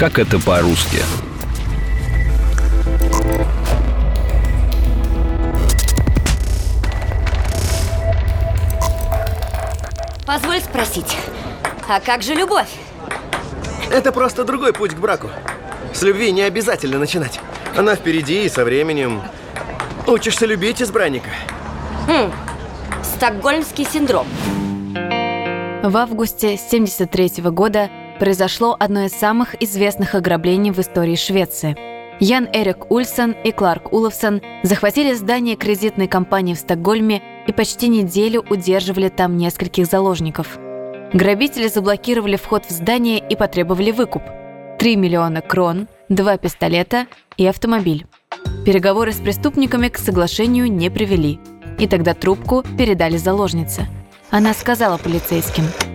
Как это по-русски? Позволь спросить, а как же любовь? Это просто другой путь к браку. С любви не обязательно начинать. Она впереди и со временем учишься любить избранника. Хм, стокгольмский синдром. В августе 73 года произошло одно из самых известных ограблений в истории Швеции. Ян Эрик Ульсон и Кларк Уловсон захватили здание кредитной компании в Стокгольме и почти неделю удерживали там нескольких заложников. Грабители заблокировали вход в здание и потребовали выкуп. 3 миллиона крон, два пистолета и автомобиль. Переговоры с преступниками к соглашению не привели, и тогда трубку передали заложнице. Она сказала полицейским –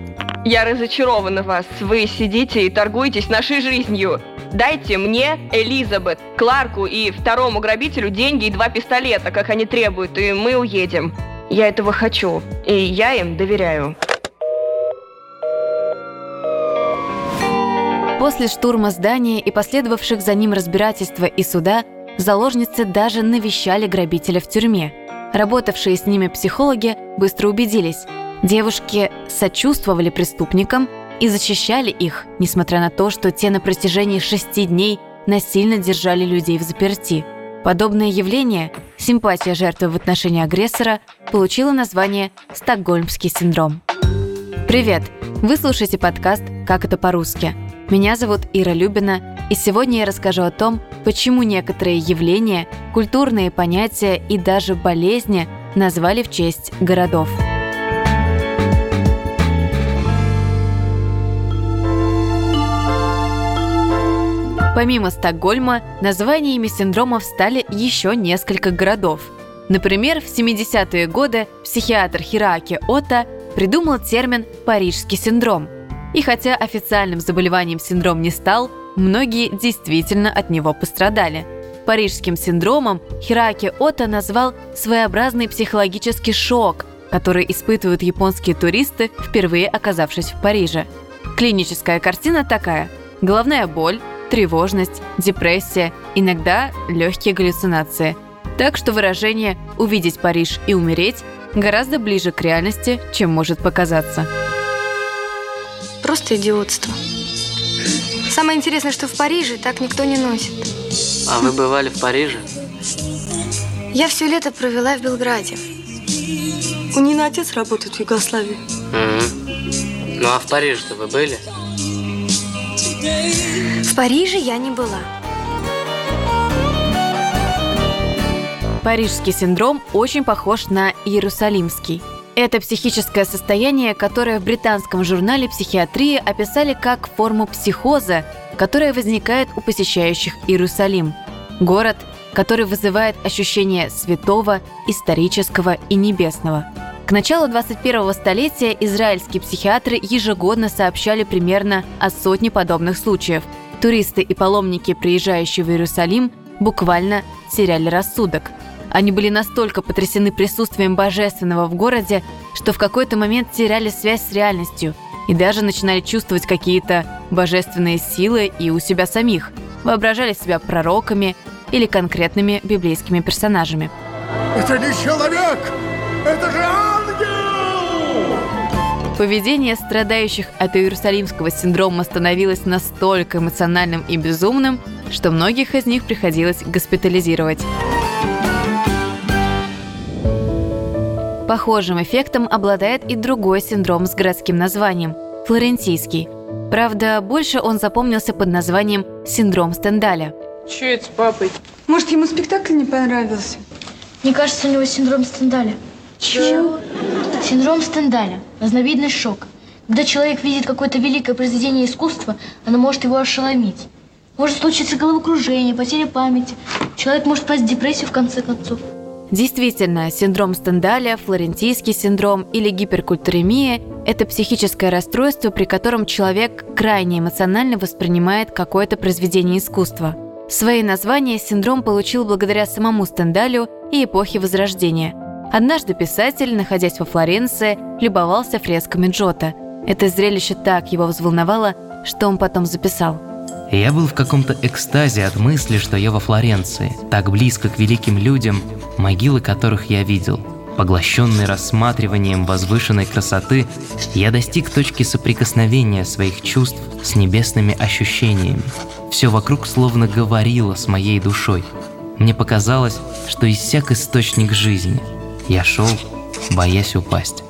я разочарована вас. Вы сидите и торгуетесь нашей жизнью. Дайте мне, Элизабет, Кларку и второму грабителю деньги и два пистолета, как они требуют, и мы уедем. Я этого хочу, и я им доверяю. После штурма здания и последовавших за ним разбирательства и суда, заложницы даже навещали грабителя в тюрьме. Работавшие с ними психологи быстро убедились – Девушки сочувствовали преступникам и защищали их, несмотря на то, что те на протяжении шести дней насильно держали людей в заперти. Подобное явление, симпатия жертвы в отношении агрессора, получило название «Стокгольмский синдром». Привет! Вы слушаете подкаст «Как это по-русски». Меня зовут Ира Любина, и сегодня я расскажу о том, почему некоторые явления, культурные понятия и даже болезни назвали в честь городов – Помимо Стокгольма, названиями синдромов стали еще несколько городов. Например, в 70-е годы психиатр Хираки Ота придумал термин «парижский синдром». И хотя официальным заболеванием синдром не стал, многие действительно от него пострадали. Парижским синдромом Хираки Ота назвал своеобразный психологический шок, который испытывают японские туристы, впервые оказавшись в Париже. Клиническая картина такая – головная боль, тревожность, депрессия, иногда легкие галлюцинации. Так что выражение «увидеть Париж и умереть» гораздо ближе к реальности, чем может показаться. Просто идиотство. Самое интересное, что в Париже так никто не носит. А вы бывали в Париже? Я все лето провела в Белграде. У Нины отец работает в Югославии. Угу. Ну а в Париже-то вы были? В Париже я не была. Парижский синдром очень похож на Иерусалимский. Это психическое состояние, которое в британском журнале психиатрии описали как форму психоза, которая возникает у посещающих Иерусалим. Город, который вызывает ощущение святого, исторического и небесного – к началу 21-го столетия израильские психиатры ежегодно сообщали примерно о сотне подобных случаев. Туристы и паломники, приезжающие в Иерусалим, буквально теряли рассудок. Они были настолько потрясены присутствием божественного в городе, что в какой-то момент теряли связь с реальностью и даже начинали чувствовать какие-то божественные силы и у себя самих, воображали себя пророками или конкретными библейскими персонажами. «Это не человек! Это же Поведение страдающих от иерусалимского синдрома становилось настолько эмоциональным и безумным, что многих из них приходилось госпитализировать. Похожим эффектом обладает и другой синдром с городским названием – флорентийский. Правда, больше он запомнился под названием синдром Стендаля. Че это с папой? Может, ему спектакль не понравился? Мне кажется, у него синдром Стендаля. Чего? Синдром Стендаля – разновидность шока. Когда человек видит какое-то великое произведение искусства, оно может его ошеломить. Может случиться головокружение, потеря памяти. Человек может пасть в депрессию в конце концов. Действительно, синдром Стендаля, флорентийский синдром или гиперкультуремия – это психическое расстройство, при котором человек крайне эмоционально воспринимает какое-то произведение искусства. Свои названия синдром получил благодаря самому Стендалю и эпохе Возрождения – Однажды писатель, находясь во Флоренции, любовался фресками Джота. Это зрелище так его взволновало, что он потом записал. Я был в каком-то экстазе от мысли, что я во Флоренции, так близко к великим людям, могилы которых я видел. Поглощенный рассматриванием возвышенной красоты, я достиг точки соприкосновения своих чувств с небесными ощущениями. Все вокруг словно говорило с моей душой. Мне показалось, что иссяк источник жизни. Я шел, боясь упасть.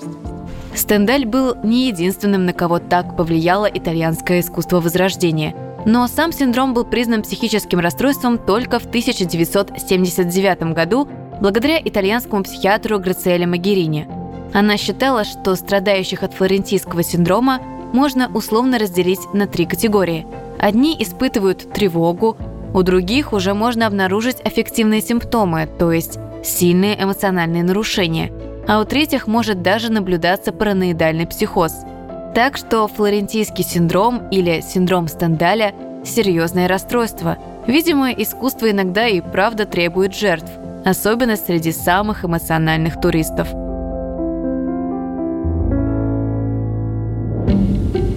Стендаль был не единственным, на кого так повлияло итальянское искусство Возрождения. Но сам синдром был признан психическим расстройством только в 1979 году благодаря итальянскому психиатру Грациэле Магерини. Она считала, что страдающих от флорентийского синдрома можно условно разделить на три категории. Одни испытывают тревогу, у других уже можно обнаружить аффективные симптомы, то есть сильные эмоциональные нарушения, а у третьих может даже наблюдаться параноидальный психоз. Так что флорентийский синдром или синдром Стендаля – серьезное расстройство. Видимо, искусство иногда и правда требует жертв, особенно среди самых эмоциональных туристов –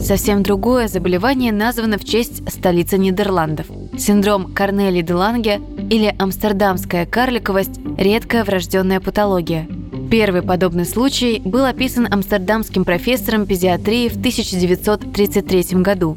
Совсем другое заболевание названо в честь столицы Нидерландов. Синдром Корнели де Ланге или амстердамская карликовость – редкая врожденная патология. Первый подобный случай был описан амстердамским профессором педиатрии в 1933 году.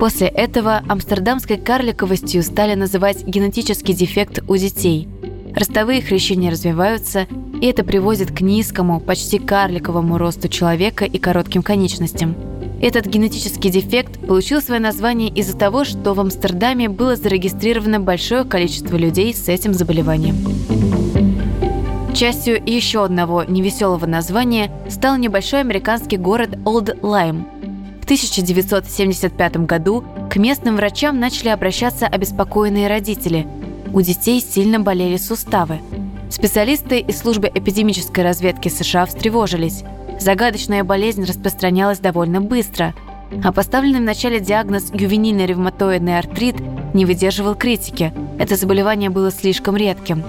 После этого амстердамской карликовостью стали называть генетический дефект у детей. Ростовые хрящи не развиваются, и это приводит к низкому, почти карликовому росту человека и коротким конечностям – этот генетический дефект получил свое название из-за того, что в Амстердаме было зарегистрировано большое количество людей с этим заболеванием. Частью еще одного невеселого названия стал небольшой американский город Олд Лайм. В 1975 году к местным врачам начали обращаться обеспокоенные родители. У детей сильно болели суставы. Специалисты из службы эпидемической разведки США встревожились – Загадочная болезнь распространялась довольно быстро, а поставленный в начале диагноз ювенильный ревматоидный артрит не выдерживал критики. Это заболевание было слишком редким.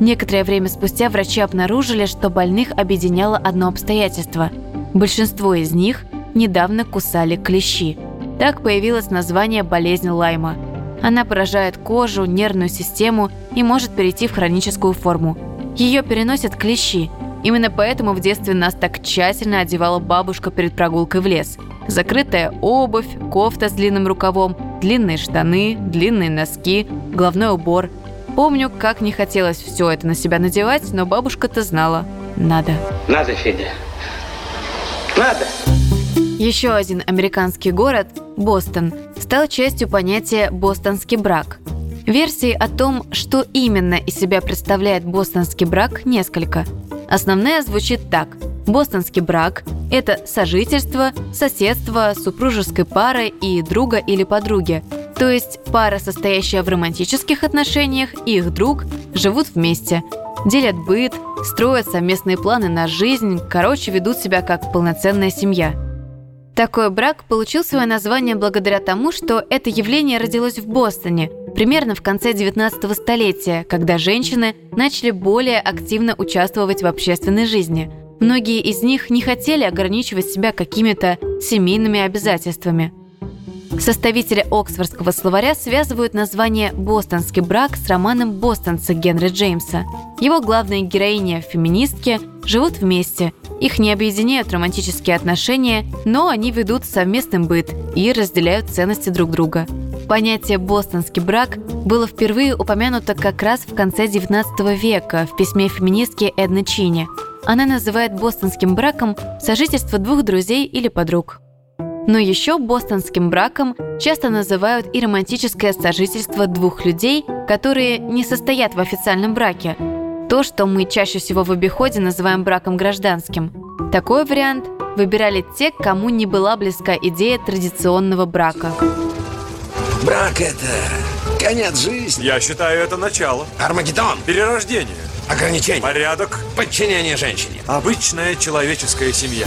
Некоторое время спустя врачи обнаружили, что больных объединяло одно обстоятельство. Большинство из них недавно кусали клещи. Так появилось название болезни Лайма. Она поражает кожу, нервную систему и может перейти в хроническую форму. Ее переносят клещи – Именно поэтому в детстве нас так тщательно одевала бабушка перед прогулкой в лес. Закрытая обувь, кофта с длинным рукавом, длинные штаны, длинные носки, головной убор. Помню, как не хотелось все это на себя надевать, но бабушка-то знала. Надо. Надо, Федя. Надо. Еще один американский город, Бостон, стал частью понятия «бостонский брак». Версий о том, что именно из себя представляет бостонский брак, несколько – Основная звучит так. Бостонский брак – это сожительство, соседство супружеской пары и друга или подруги. То есть пара, состоящая в романтических отношениях, и их друг живут вместе, делят быт, строят совместные планы на жизнь, короче, ведут себя как полноценная семья. Такой брак получил свое название благодаря тому, что это явление родилось в Бостоне, примерно в конце 19 столетия, когда женщины начали более активно участвовать в общественной жизни. Многие из них не хотели ограничивать себя какими-то семейными обязательствами. Составители Оксфордского словаря связывают название «бостонский брак» с романом «Бостонцы» Генри Джеймса. Его главные героини – феминистки, живут вместе. Их не объединяют романтические отношения, но они ведут совместный быт и разделяют ценности друг друга – Понятие «бостонский брак» было впервые упомянуто как раз в конце XIX века в письме феминистки Эдны Чини. Она называет бостонским браком сожительство двух друзей или подруг. Но еще бостонским браком часто называют и романтическое сожительство двух людей, которые не состоят в официальном браке. То, что мы чаще всего в обиходе называем браком гражданским. Такой вариант выбирали те, кому не была близка идея традиционного брака. Брак — это конец жизни. Я считаю, это начало. Армагеддон. Перерождение. Ограничение. Порядок. Подчинение женщине. Обычная человеческая семья.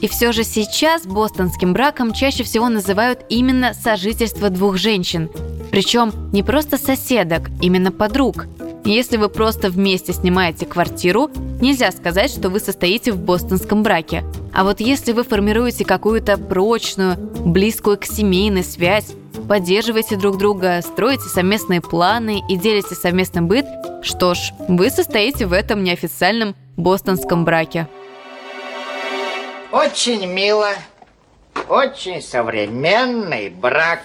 И все же сейчас бостонским браком чаще всего называют именно сожительство двух женщин. Причем не просто соседок, именно подруг. Если вы просто вместе снимаете квартиру, нельзя сказать, что вы состоите в бостонском браке. А вот если вы формируете какую-то прочную, близкую к семейной связь, поддерживаете друг друга, строите совместные планы и делите совместный быт, что ж, вы состоите в этом неофициальном бостонском браке. Очень мило, очень современный брак.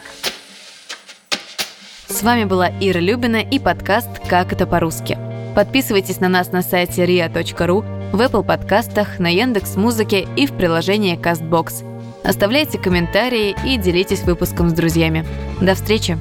С вами была Ира Любина и подкаст «Как это по-русски». Подписывайтесь на нас на сайте ria.ru, в Apple подкастах, на Яндекс Музыке и в приложении CastBox. Оставляйте комментарии и делитесь выпуском с друзьями. До встречи!